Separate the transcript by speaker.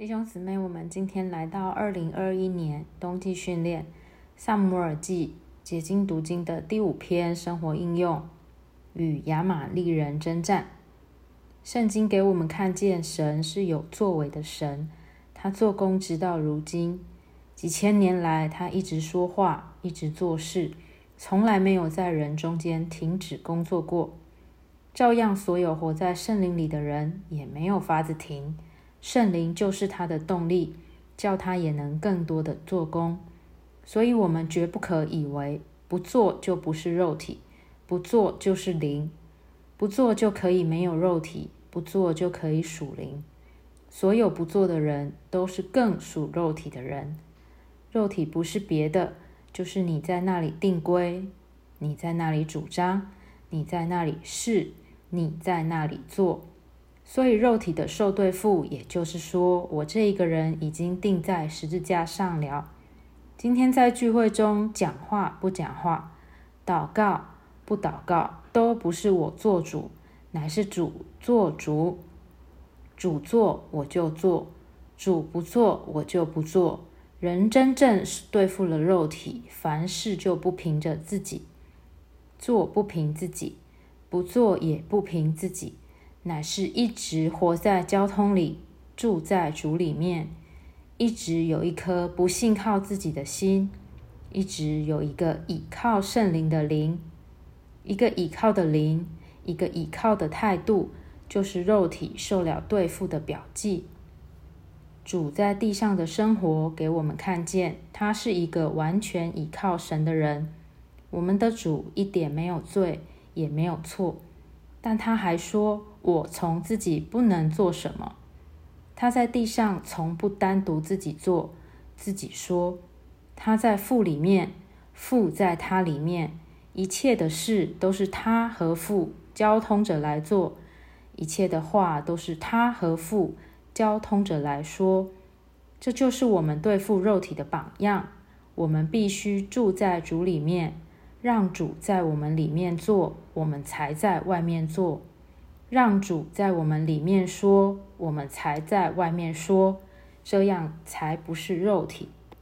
Speaker 1: 弟兄姊妹，我们今天来到二零二一年冬季训练《萨姆尔记》结晶读经的第五篇生活应用与亚玛利人征战。圣经给我们看见神是有作为的神，他做工直到如今，几千年来他一直说话，一直做事，从来没有在人中间停止工作过。照样，所有活在圣灵里的人也没有法子停。圣灵就是他的动力，叫他也能更多的做工。所以，我们绝不可以为不做就不是肉体，不做就是灵，不做就可以没有肉体，不做就可以属灵。所有不做的人，都是更属肉体的人。肉体不是别的，就是你在那里定规，你在那里主张，你在那里试，你在那里做。所以，肉体的受对付，也就是说，我这一个人已经钉在十字架上了。今天在聚会中讲话不讲话，祷告不祷告，都不是我做主，乃是主做主。主做我就做，主不做我就不做。人真正是对付了肉体，凡事就不凭着自己做，不凭自己不做，也不凭自己。乃是一直活在交通里，住在主里面，一直有一颗不信靠自己的心，一直有一个倚靠圣灵的灵，一个倚靠的灵，一个倚靠的态度，就是肉体受了对付的表记。主在地上的生活，给我们看见他是一个完全倚靠神的人。我们的主一点没有罪，也没有错。但他还说：“我从自己不能做什么。”他在地上从不单独自己做，自己说：“他在父里面，父在他里面，一切的事都是他和父交通着来做，一切的话都是他和父交通着来说。”这就是我们对付肉体的榜样。我们必须住在主里面。让主在我们里面做，我们才在外面做；让主在我们里面说，我们才在外面说。这样才不是肉体。